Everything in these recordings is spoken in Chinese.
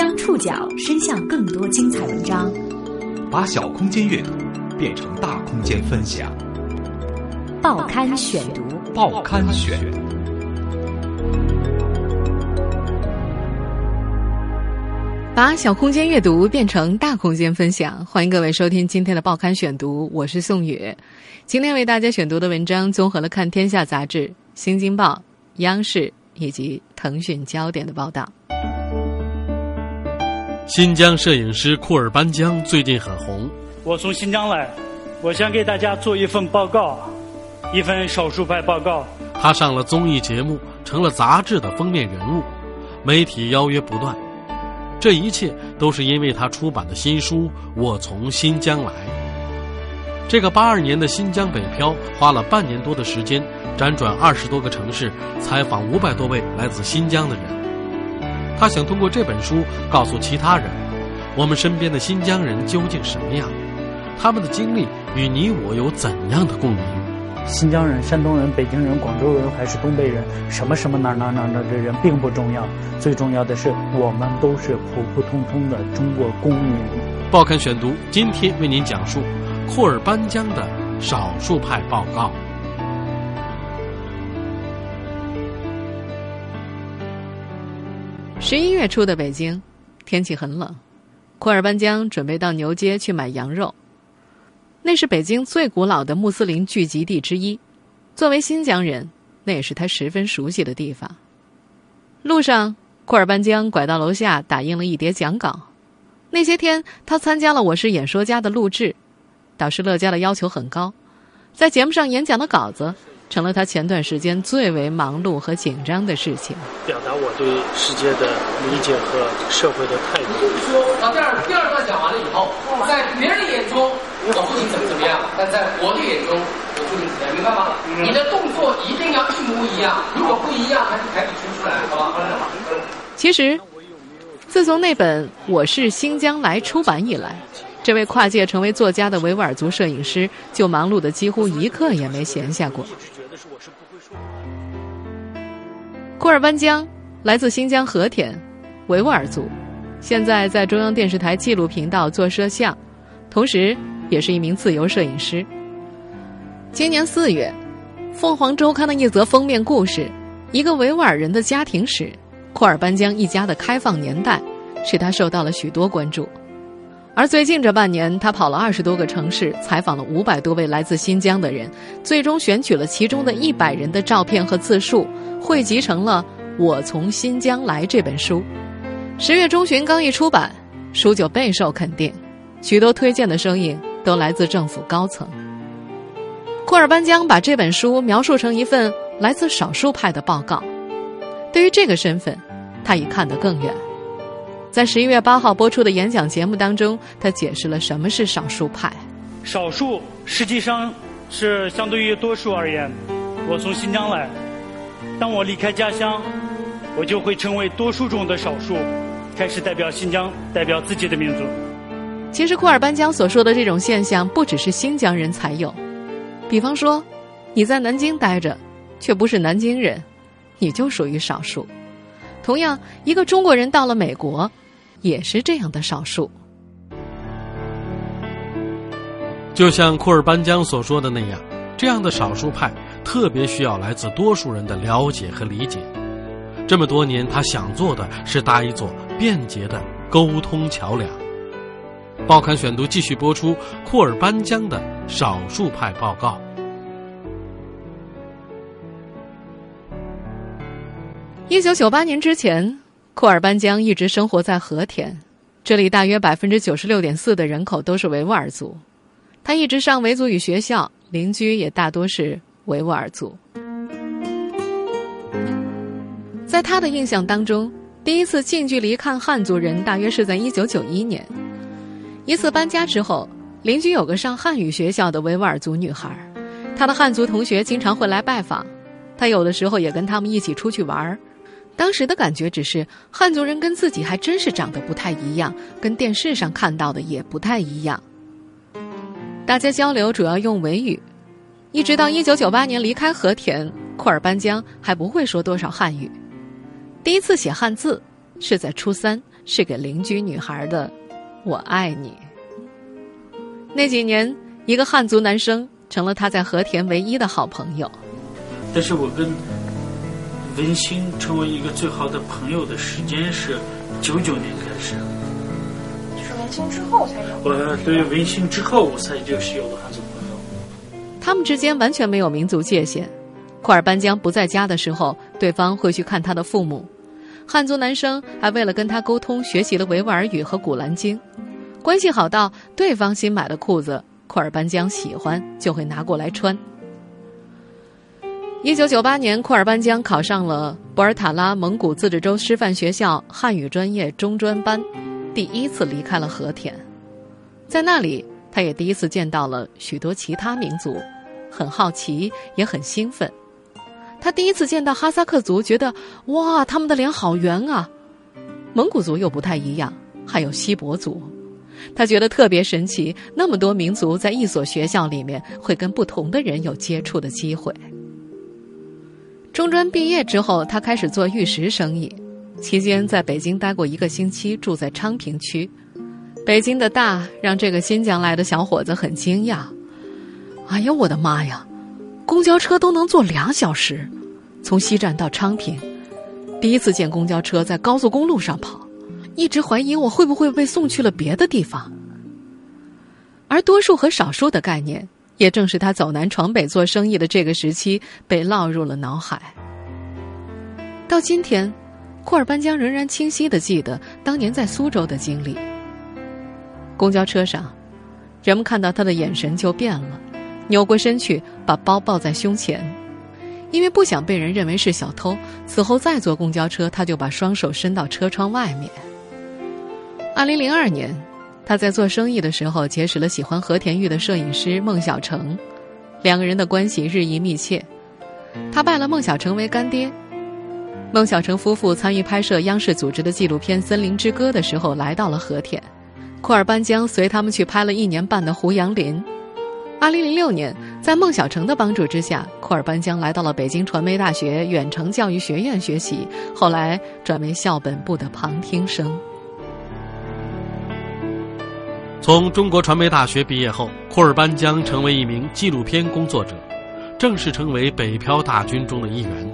将触角伸向更多精彩文章，把小空间阅读变成大空间分享。报刊选读，报刊选。把小空间阅读变成大空间分享，欢迎各位收听今天的报刊选读，我是宋宇。今天为大家选读的文章综合了《看天下》杂志、《新京报》、央视以及腾讯焦点的报道。新疆摄影师库尔班江最近很红。我从新疆来，我想给大家做一份报告，一份少数派报告。他上了综艺节目，成了杂志的封面人物，媒体邀约不断。这一切都是因为他出版的新书《我从新疆来》。这个八二年的新疆北漂，花了半年多的时间，辗转二十多个城市，采访五百多位来自新疆的人。他想通过这本书告诉其他人，我们身边的新疆人究竟什么样，他们的经历与你我有怎样的共鸣。新疆人、山东人、北京人、广州人还是东北人，什么什么哪哪哪哪的人并不重要，最重要的是我们都是普普通通的中国公民。报刊选读今天为您讲述库尔班江的少数派报告。十一月初的北京，天气很冷，库尔班江准备到牛街去买羊肉。那是北京最古老的穆斯林聚集地之一，作为新疆人，那也是他十分熟悉的地方。路上，库尔班江拐到楼下打印了一叠讲稿。那些天，他参加了《我是演说家》的录制，导师乐嘉的要求很高，在节目上演讲的稿子成了他前段时间最为忙碌和紧张的事情。表达我对世界的理解和社会的态度。啊，第二第二段讲完了以后，在别人眼中。我父亲怎么怎么样？但在我的眼中，我父亲怎么样？明白吗？你的动作一定要一模一样，如果不一样，还是排比出出来，好吧？其实，自从那本《我是新疆来》出版以来，这位跨界成为作家的维吾尔族摄影师就忙碌的几乎一刻也没闲下过。是我是不会说话库尔班江来自新疆和田，维吾尔族，现在在中央电视台纪录频道做摄像，同时。也是一名自由摄影师。今年四月，《凤凰周刊》的一则封面故事，一个维吾尔人的家庭史——库尔班江一家的开放年代，使他受到了许多关注。而最近这半年，他跑了二十多个城市，采访了五百多位来自新疆的人，最终选取了其中的一百人的照片和自述，汇集成了《我从新疆来》这本书。十月中旬刚一出版，书就备受肯定，许多推荐的声音。都来自政府高层。库尔班江把这本书描述成一份来自少数派的报告。对于这个身份，他已看得更远。在十一月八号播出的演讲节目当中，他解释了什么是少数派。少数实际上是相对于多数而言。我从新疆来，当我离开家乡，我就会成为多数中的少数，开始代表新疆，代表自己的民族。其实库尔班江所说的这种现象，不只是新疆人才有。比方说，你在南京待着，却不是南京人，你就属于少数。同样，一个中国人到了美国，也是这样的少数。就像库尔班江所说的那样，这样的少数派特别需要来自多数人的了解和理解。这么多年，他想做的是搭一座便捷的沟通桥梁。报刊选读继续播出库尔班江的少数派报告。一九九八年之前，库尔班江一直生活在和田，这里大约百分之九十六点四的人口都是维吾尔族。他一直上维族语学校，邻居也大多是维吾尔族。在他的印象当中，第一次近距离看汉族人，大约是在一九九一年。一次搬家之后，邻居有个上汉语学校的维吾尔族女孩，她的汉族同学经常会来拜访，她有的时候也跟他们一起出去玩儿。当时的感觉只是汉族人跟自己还真是长得不太一样，跟电视上看到的也不太一样。大家交流主要用维语，一直到一九九八年离开和田，库尔班江还不会说多少汉语。第一次写汉字是在初三，是给邻居女孩的“我爱你”。那几年，一个汉族男生成了他在和田唯一的好朋友。但是我跟文兴成为一个最好的朋友的时间是九九年开始。就是文兴之后才有。我对文兴之后，我才就是有了汉族朋友。他们之间完全没有民族界限。库尔班江不在家的时候，对方会去看他的父母。汉族男生还为了跟他沟通，学习了维吾尔语和古兰经。关系好到对方新买的裤子，库尔班江喜欢就会拿过来穿。一九九八年，库尔班江考上了博尔塔拉蒙古自治州师范学校汉语专业中专班，第一次离开了和田，在那里，他也第一次见到了许多其他民族，很好奇，也很兴奋。他第一次见到哈萨克族，觉得哇，他们的脸好圆啊！蒙古族又不太一样，还有锡伯族。他觉得特别神奇，那么多民族在一所学校里面会跟不同的人有接触的机会。中专毕业之后，他开始做玉石生意，期间在北京待过一个星期，住在昌平区。北京的大让这个新疆来的小伙子很惊讶。哎呀，我的妈呀，公交车都能坐两小时，从西站到昌平。第一次见公交车在高速公路上跑。一直怀疑我会不会被送去了别的地方，而多数和少数的概念，也正是他走南闯北做生意的这个时期被烙入了脑海。到今天，库尔班江仍然清晰的记得当年在苏州的经历。公交车上，人们看到他的眼神就变了，扭过身去把包抱在胸前，因为不想被人认为是小偷。此后再坐公交车，他就把双手伸到车窗外面。二零零二年，他在做生意的时候结识了喜欢和田玉的摄影师孟小成，两个人的关系日益密切。他拜了孟小成为干爹。孟小成夫妇参与拍摄央视组织的纪录片《森林之歌》的时候，来到了和田。库尔班江随他们去拍了一年半的胡杨林。二零零六年，在孟小成的帮助之下，库尔班江来到了北京传媒大学远程教育学院学习，后来转为校本部的旁听生。从中国传媒大学毕业后，库尔班江成为一名纪录片工作者，正式成为北漂大军中的一员。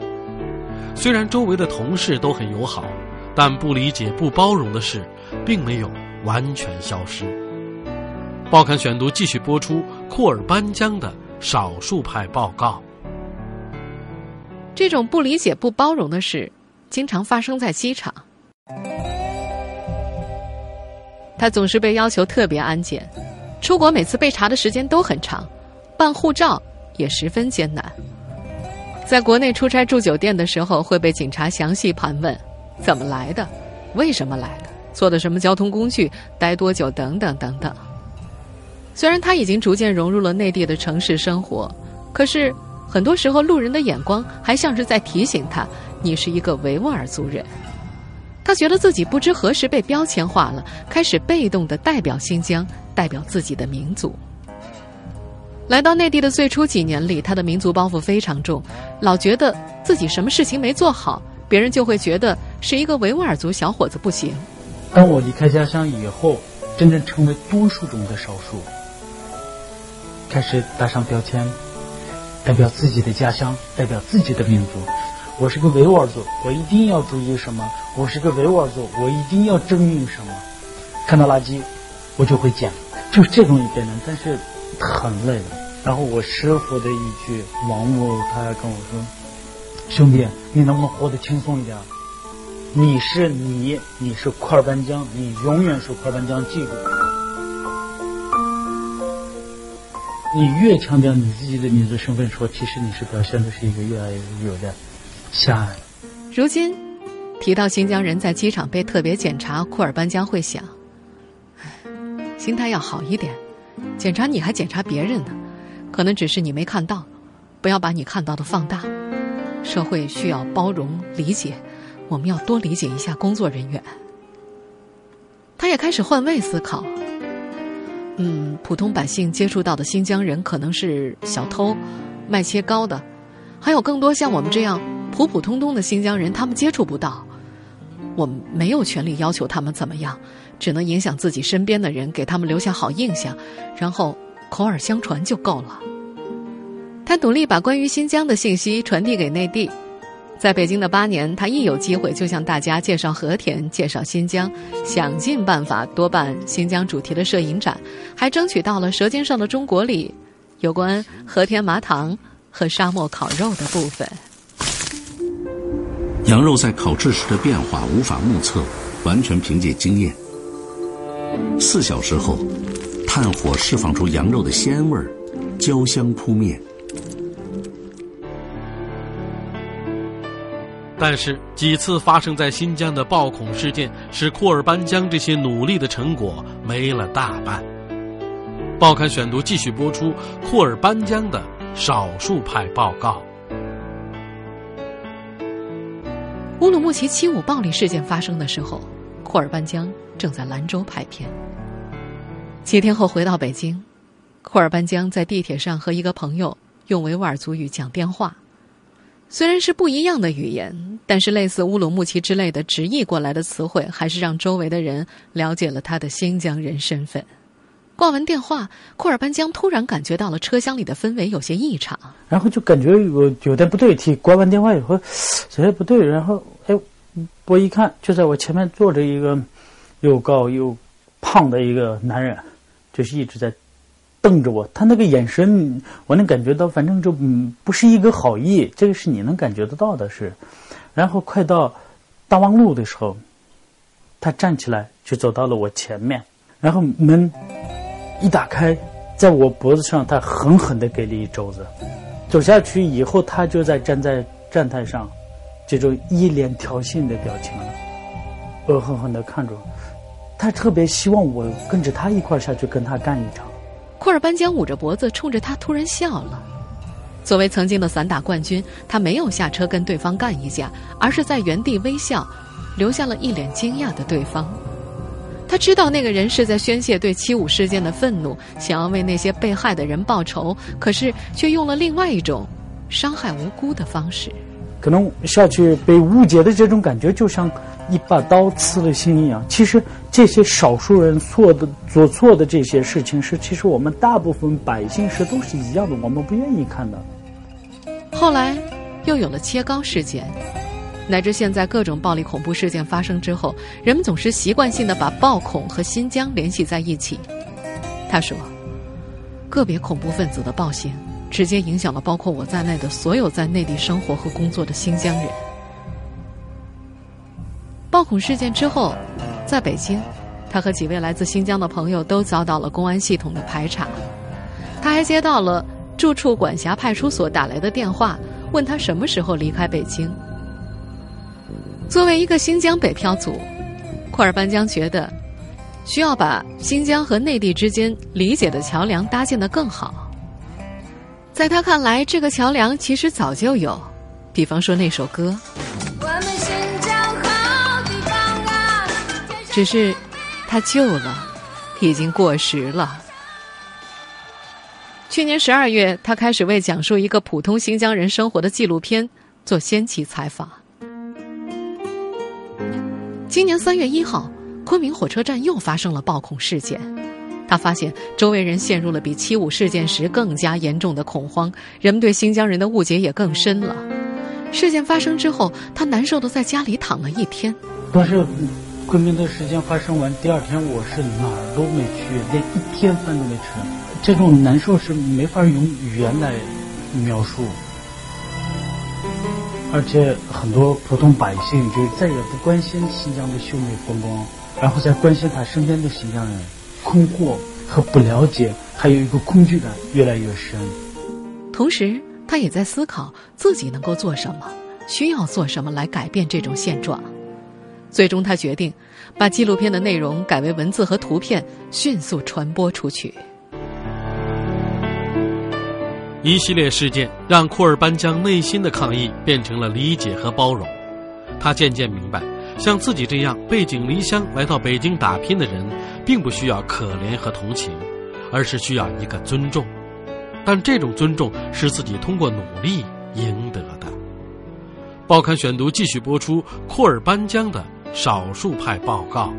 虽然周围的同事都很友好，但不理解、不包容的事，并没有完全消失。报刊选读继续播出库尔班江的少数派报告。这种不理解、不包容的事，经常发生在机场。他总是被要求特别安检，出国每次被查的时间都很长，办护照也十分艰难。在国内出差住酒店的时候，会被警察详细盘问：怎么来的，为什么来的，坐的什么交通工具，待多久，等等等等。虽然他已经逐渐融入了内地的城市生活，可是很多时候路人的眼光还像是在提醒他：你是一个维吾尔族人。他觉得自己不知何时被标签化了，开始被动的代表新疆，代表自己的民族。来到内地的最初几年里，他的民族包袱非常重，老觉得自己什么事情没做好，别人就会觉得是一个维吾尔族小伙子不行。当我离开家乡以后，真正成为多数中的少数，开始打上标签，代表自己的家乡，代表自己的民族。我是个维吾尔族，我一定要注意什么？我是个维吾尔族，我一定要证明什么？看到垃圾，我就会捡，就是这种一点点，但是很累的。然后我师傅的一句，王母他还跟我说：“兄弟，你能不能活得轻松一点？你是你，你是库尔班江，你永远是库尔班江，记住。你越强调你自己的民族身份，说其实你是表现的是一个越来越有点。”下。如今，提到新疆人在机场被特别检查，库尔班江会想：心态要好一点，检查你还检查别人呢，可能只是你没看到，不要把你看到的放大。社会需要包容理解，我们要多理解一下工作人员。他也开始换位思考。嗯，普通百姓接触到的新疆人可能是小偷、卖切糕的，还有更多像我们这样。普普通通的新疆人，他们接触不到。我没有权利要求他们怎么样，只能影响自己身边的人，给他们留下好印象，然后口耳相传就够了。他努力把关于新疆的信息传递给内地。在北京的八年，他一有机会就向大家介绍和田、介绍新疆，想尽办法多办新疆主题的摄影展，还争取到了《舌尖上的中国》里有关和田麻糖和沙漠烤肉的部分。羊肉在烤制时的变化无法目测，完全凭借经验。四小时后，炭火释放出羊肉的鲜味儿，焦香扑面。但是几次发生在新疆的暴恐事件，使库尔班江这些努力的成果没了大半。报刊选读继续播出库尔班江的少数派报告。乌鲁木齐七五暴力事件发生的时候，库尔班江正在兰州拍片。几天后回到北京，库尔班江在地铁上和一个朋友用维吾尔族语讲电话。虽然是不一样的语言，但是类似乌鲁木齐之类的直译过来的词汇，还是让周围的人了解了他的新疆人身份。挂完电话，库尔班江突然感觉到了车厢里的氛围有些异常，然后就感觉有有点不对劲。挂完电话以后，觉得不对，然后哎，我一看，就在我前面坐着一个又高又胖的一个男人，就是一直在。瞪着我，他那个眼神，我能感觉到，反正就嗯，不是一个好意，这个是你能感觉得到的，是。然后快到大望路的时候，他站起来就走到了我前面，然后门一打开，在我脖子上，他狠狠的给了一肘子。走下去以后，他就在站在站台上，这种一脸挑衅的表情，恶狠狠的看着我。他特别希望我跟着他一块下去跟他干一场。库尔班江捂着脖子，冲着他突然笑了。作为曾经的散打冠军，他没有下车跟对方干一架，而是在原地微笑，留下了一脸惊讶的对方。他知道那个人是在宣泄对七五事件的愤怒，想要为那些被害的人报仇，可是却用了另外一种伤害无辜的方式。可能下去被误解的这种感觉，就像。一把刀刺了心一样。其实这些少数人做的做错的这些事情，是其实我们大部分百姓是都是一样的，我们不愿意看的。后来又有了切糕事件，乃至现在各种暴力恐怖事件发生之后，人们总是习惯性的把暴恐和新疆联系在一起。他说，个别恐怖分子的暴行，直接影响了包括我在内的所有在内地生活和工作的新疆人。暴恐事件之后，在北京，他和几位来自新疆的朋友都遭到了公安系统的排查。他还接到了住处管辖派出所打来的电话，问他什么时候离开北京。作为一个新疆北漂族，库尔班江觉得需要把新疆和内地之间理解的桥梁搭建得更好。在他看来，这个桥梁其实早就有，比方说那首歌。只是，他旧了，已经过时了。去年十二月，他开始为讲述一个普通新疆人生活的纪录片做先期采访。今年三月一号，昆明火车站又发生了暴恐事件，他发现周围人陷入了比七五事件时更加严重的恐慌，人们对新疆人的误解也更深了。事件发生之后，他难受的在家里躺了一天。但是。昆明的事件发生完，第二天我是哪儿都没去，连一天饭都没吃。这种难受是没法用语言来描述，而且很多普通百姓就再也不关心新疆的秀美风光，然后再关心他身边的新疆人，困惑和不了解，还有一个恐惧感越来越深。同时，他也在思考自己能够做什么，需要做什么来改变这种现状。最终，他决定把纪录片的内容改为文字和图片，迅速传播出去。一系列事件让库尔班江内心的抗议变成了理解和包容。他渐渐明白，像自己这样背井离乡来到北京打拼的人，并不需要可怜和同情，而是需要一个尊重。但这种尊重是自己通过努力赢得的。报刊选读继续播出库尔班江的少数派报告。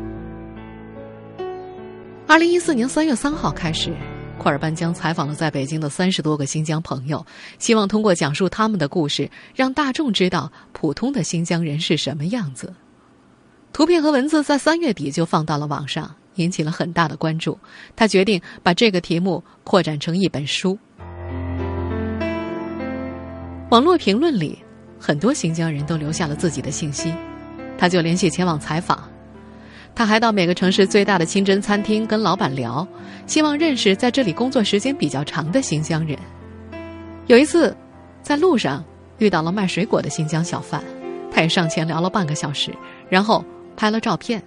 二零一四年三月三号开始，库尔班江采访了在北京的三十多个新疆朋友，希望通过讲述他们的故事，让大众知道普通的新疆人是什么样子。图片和文字在三月底就放到了网上，引起了很大的关注。他决定把这个题目扩展成一本书。网络评论里，很多新疆人都留下了自己的信息，他就联系前往采访。他还到每个城市最大的清真餐厅跟老板聊，希望认识在这里工作时间比较长的新疆人。有一次，在路上遇到了卖水果的新疆小贩，他也上前聊了半个小时，然后拍了照片。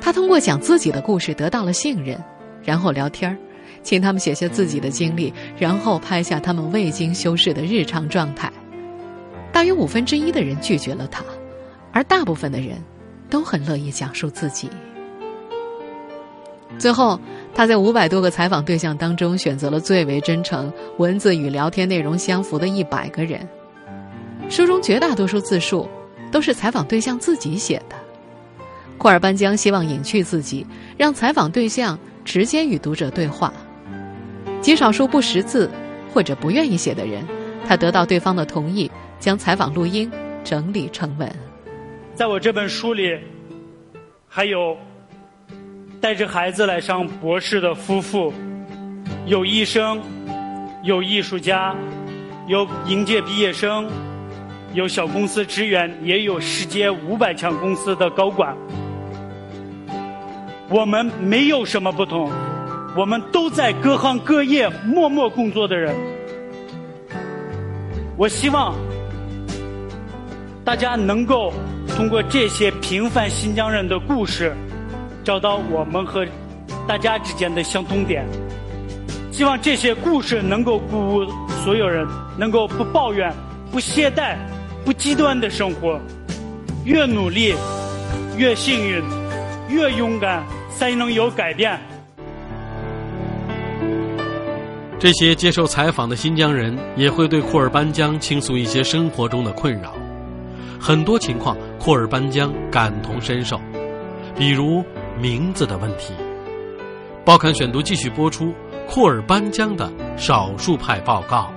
他通过讲自己的故事得到了信任，然后聊天儿。请他们写下自己的经历，然后拍下他们未经修饰的日常状态。大约五分之一的人拒绝了他，而大部分的人都很乐意讲述自己。最后，他在五百多个采访对象当中选择了最为真诚、文字与聊天内容相符的一百个人。书中绝大多数自述都是采访对象自己写的。库尔班江希望隐去自己，让采访对象直接与读者对话。极少数不识字或者不愿意写的人，他得到对方的同意，将采访录音整理成文。在我这本书里，还有带着孩子来上博士的夫妇，有医生，有艺术家，有应届毕业生，有小公司职员，也有世界五百强公司的高管。我们没有什么不同。我们都在各行各业默默工作的人，我希望大家能够通过这些平凡新疆人的故事，找到我们和大家之间的相通点。希望这些故事能够鼓舞所有人，能够不抱怨、不懈怠、不极端的生活，越努力越幸运，越勇敢才能有改变。这些接受采访的新疆人也会对库尔班江倾诉一些生活中的困扰，很多情况库尔班江感同身受，比如名字的问题。报刊选读继续播出库尔班江的少数派报告。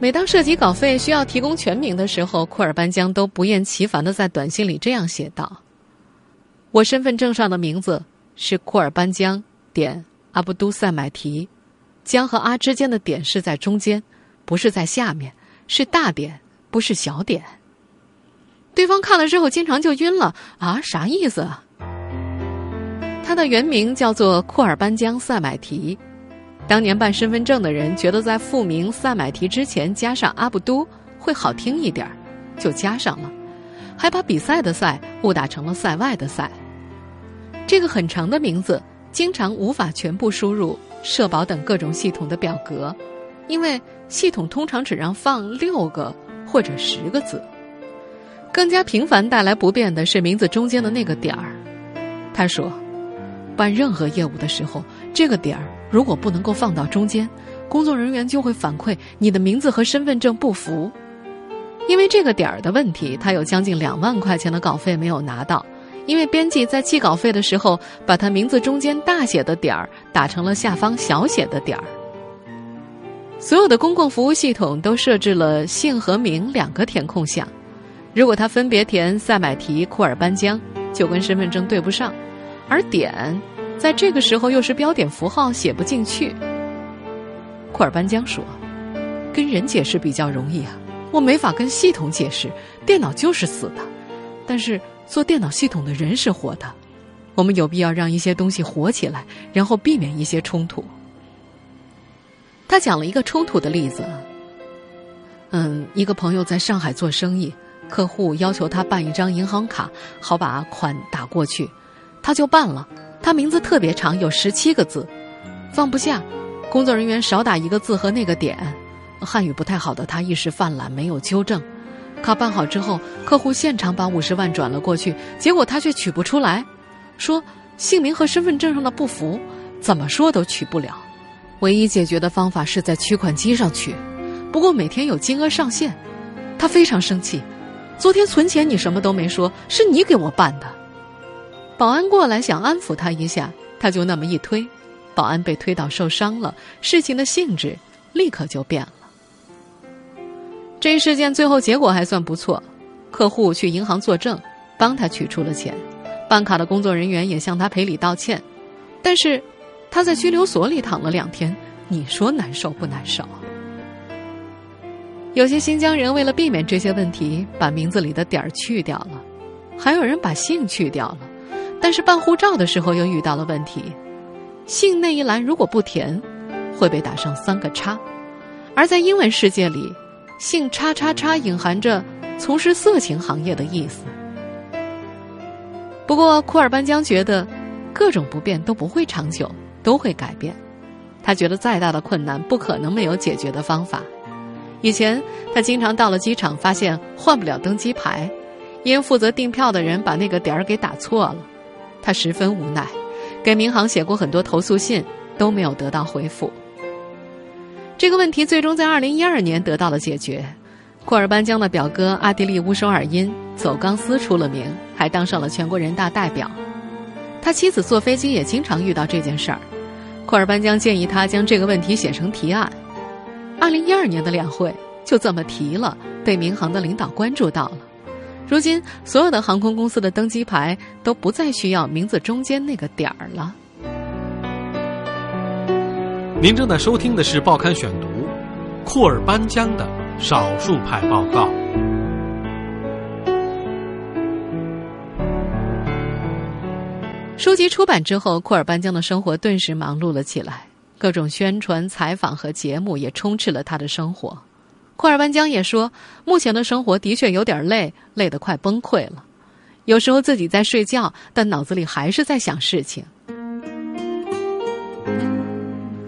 每当涉及稿费需要提供全名的时候，库尔班江都不厌其烦的在短信里这样写道：“我身份证上的名字是库尔班江。”点阿布都塞买提，江和阿之间的点是在中间，不是在下面，是大点，不是小点。对方看了之后，经常就晕了啊，啥意思？啊？他的原名叫做库尔班江塞买提，当年办身份证的人觉得在复名塞买提之前加上阿布都会好听一点，就加上了，还把比赛的赛误打成了塞外的赛。这个很长的名字。经常无法全部输入社保等各种系统的表格，因为系统通常只让放六个或者十个字。更加频繁带来不便的是名字中间的那个点儿。他说，办任何业务的时候，这个点儿如果不能够放到中间，工作人员就会反馈你的名字和身份证不符。因为这个点儿的问题，他有将近两万块钱的稿费没有拿到。因为编辑在记稿费的时候，把他名字中间大写的点儿打成了下方小写的点儿。所有的公共服务系统都设置了姓和名两个填空项，如果他分别填塞买提、库尔班江，就跟身份证对不上；而点在这个时候又是标点符号，写不进去。库尔班江说：“跟人解释比较容易啊，我没法跟系统解释，电脑就是死的。但是。”做电脑系统的人是活的，我们有必要让一些东西活起来，然后避免一些冲突。他讲了一个冲突的例子。嗯，一个朋友在上海做生意，客户要求他办一张银行卡，好把款打过去，他就办了。他名字特别长，有十七个字，放不下。工作人员少打一个字和那个点，汉语不太好的他一时犯懒，没有纠正。卡办好之后，客户现场把五十万转了过去，结果他却取不出来，说姓名和身份证上的不符，怎么说都取不了。唯一解决的方法是在取款机上取，不过每天有金额上限，他非常生气，昨天存钱你什么都没说，是你给我办的。”保安过来想安抚他一下，他就那么一推，保安被推倒受伤了，事情的性质立刻就变了。这一事件最后结果还算不错，客户去银行作证，帮他取出了钱，办卡的工作人员也向他赔礼道歉，但是他在拘留所里躺了两天，你说难受不难受？有些新疆人为了避免这些问题，把名字里的点儿去掉了，还有人把姓去掉了。但是办护照的时候又遇到了问题，姓那一栏如果不填，会被打上三个叉。而在英文世界里，姓叉叉叉隐含着从事色情行业的意思。不过库尔班江觉得，各种不便都不会长久，都会改变。他觉得再大的困难不可能没有解决的方法。以前他经常到了机场，发现换不了登机牌，因负责订票的人把那个点儿给打错了，他十分无奈，给民航写过很多投诉信，都没有得到回复。这个问题最终在二零一二年得到了解决，库尔班江的表哥阿迪利乌首尔因走钢丝出了名，还当上了全国人大代表。他妻子坐飞机也经常遇到这件事儿，库尔班江建议他将这个问题写成提案。二零一二年的两会就这么提了，被民航的领导关注到了。如今，所有的航空公司的登机牌都不再需要名字中间那个点儿了。您正在收听的是《报刊选读》，库尔班江的少数派报告。书籍出版之后，库尔班江的生活顿时忙碌了起来。各种宣传、采访和节目也充斥了他的生活。库尔班江也说，目前的生活的确有点累，累得快崩溃了。有时候自己在睡觉，但脑子里还是在想事情。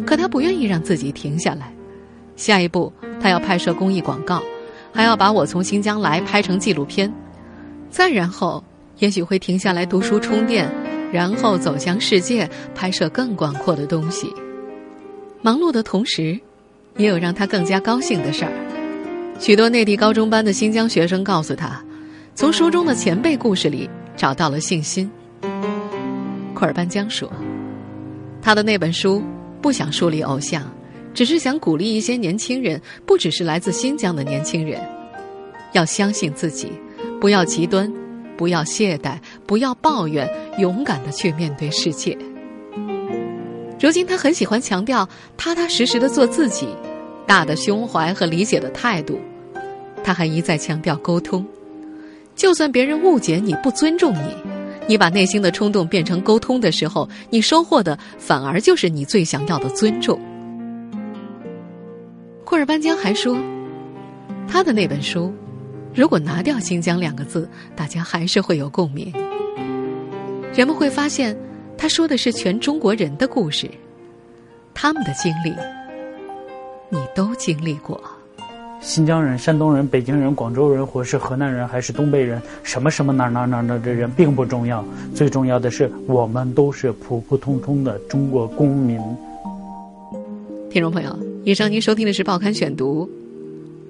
可他不愿意让自己停下来。下一步，他要拍摄公益广告，还要把我从新疆来拍成纪录片。再然后，也许会停下来读书充电，然后走向世界，拍摄更广阔的东西。忙碌的同时，也有让他更加高兴的事儿。许多内地高中班的新疆学生告诉他，从书中的前辈故事里找到了信心。库尔班江说：“他的那本书不想树立偶像，只是想鼓励一些年轻人，不只是来自新疆的年轻人，要相信自己，不要极端，不要懈怠，不要抱怨，勇敢的去面对世界。”如今，他很喜欢强调踏踏实实的做自己，大的胸怀和理解的态度。他还一再强调沟通，就算别人误解你不尊重你，你把内心的冲动变成沟通的时候，你收获的反而就是你最想要的尊重。库尔班江还说，他的那本书，如果拿掉“新疆”两个字，大家还是会有共鸣。人们会发现。他说的是全中国人的故事，他们的经历，你都经历过。新疆人、山东人、北京人、广州人，或是河南人，还是东北人，什么什么哪哪哪哪的人，并不重要。最重要的是，我们都是普普通通的中国公民。听众朋友，以上您收听的是《报刊选读》，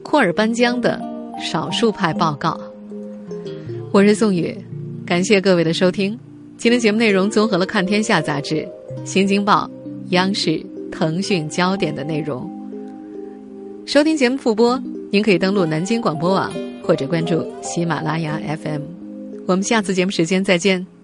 库尔班江的少数派报告。我是宋宇，感谢各位的收听。今天节目内容综合了《看天下》杂志、《新京报》、央视、腾讯、焦点的内容。收听节目复播，您可以登录南京广播网或者关注喜马拉雅 FM。我们下次节目时间再见。